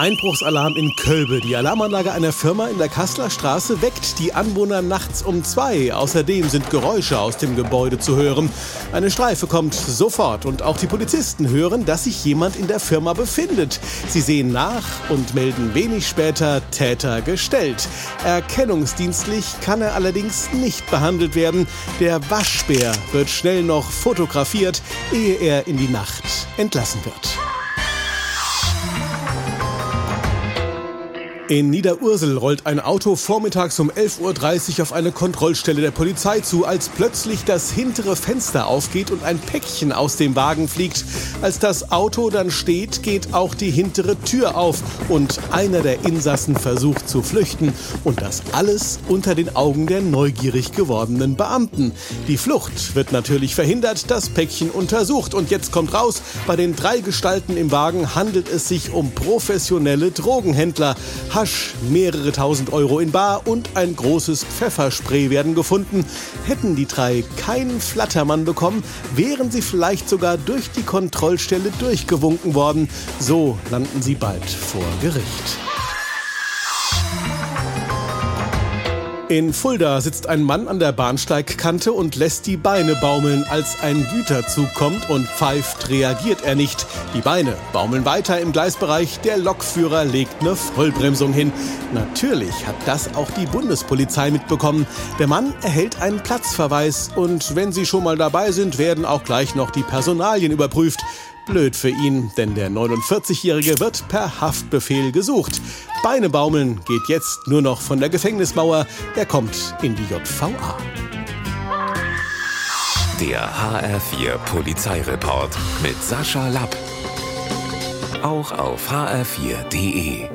Einbruchsalarm in Kölbe. Die Alarmanlage einer Firma in der Kasseler Straße weckt die Anwohner nachts um zwei. Außerdem sind Geräusche aus dem Gebäude zu hören. Eine Streife kommt sofort und auch die Polizisten hören, dass sich jemand in der Firma befindet. Sie sehen nach und melden wenig später Täter gestellt. Erkennungsdienstlich kann er allerdings nicht behandelt werden. Der Waschbär wird schnell noch fotografiert, ehe er in die Nacht entlassen wird. In Niederursel rollt ein Auto vormittags um 11.30 Uhr auf eine Kontrollstelle der Polizei zu, als plötzlich das hintere Fenster aufgeht und ein Päckchen aus dem Wagen fliegt. Als das Auto dann steht, geht auch die hintere Tür auf und einer der Insassen versucht zu flüchten. Und das alles unter den Augen der neugierig gewordenen Beamten. Die Flucht wird natürlich verhindert, das Päckchen untersucht. Und jetzt kommt raus, bei den drei Gestalten im Wagen handelt es sich um professionelle Drogenhändler. Hasch, mehrere tausend Euro in Bar und ein großes Pfefferspray werden gefunden. Hätten die drei keinen Flattermann bekommen, wären sie vielleicht sogar durch die Kontrollstelle durchgewunken worden. So landen sie bald vor Gericht. In Fulda sitzt ein Mann an der Bahnsteigkante und lässt die Beine baumeln. Als ein Güterzug kommt und pfeift, reagiert er nicht. Die Beine baumeln weiter im Gleisbereich. Der Lokführer legt eine Vollbremsung hin. Natürlich hat das auch die Bundespolizei mitbekommen. Der Mann erhält einen Platzverweis und wenn Sie schon mal dabei sind, werden auch gleich noch die Personalien überprüft. Blöd für ihn, denn der 49-Jährige wird per Haftbefehl gesucht. Beine baumeln geht jetzt nur noch von der Gefängnismauer. Er kommt in die JVA. Der HR4 Polizeireport mit Sascha Lapp. Auch auf hr4.de.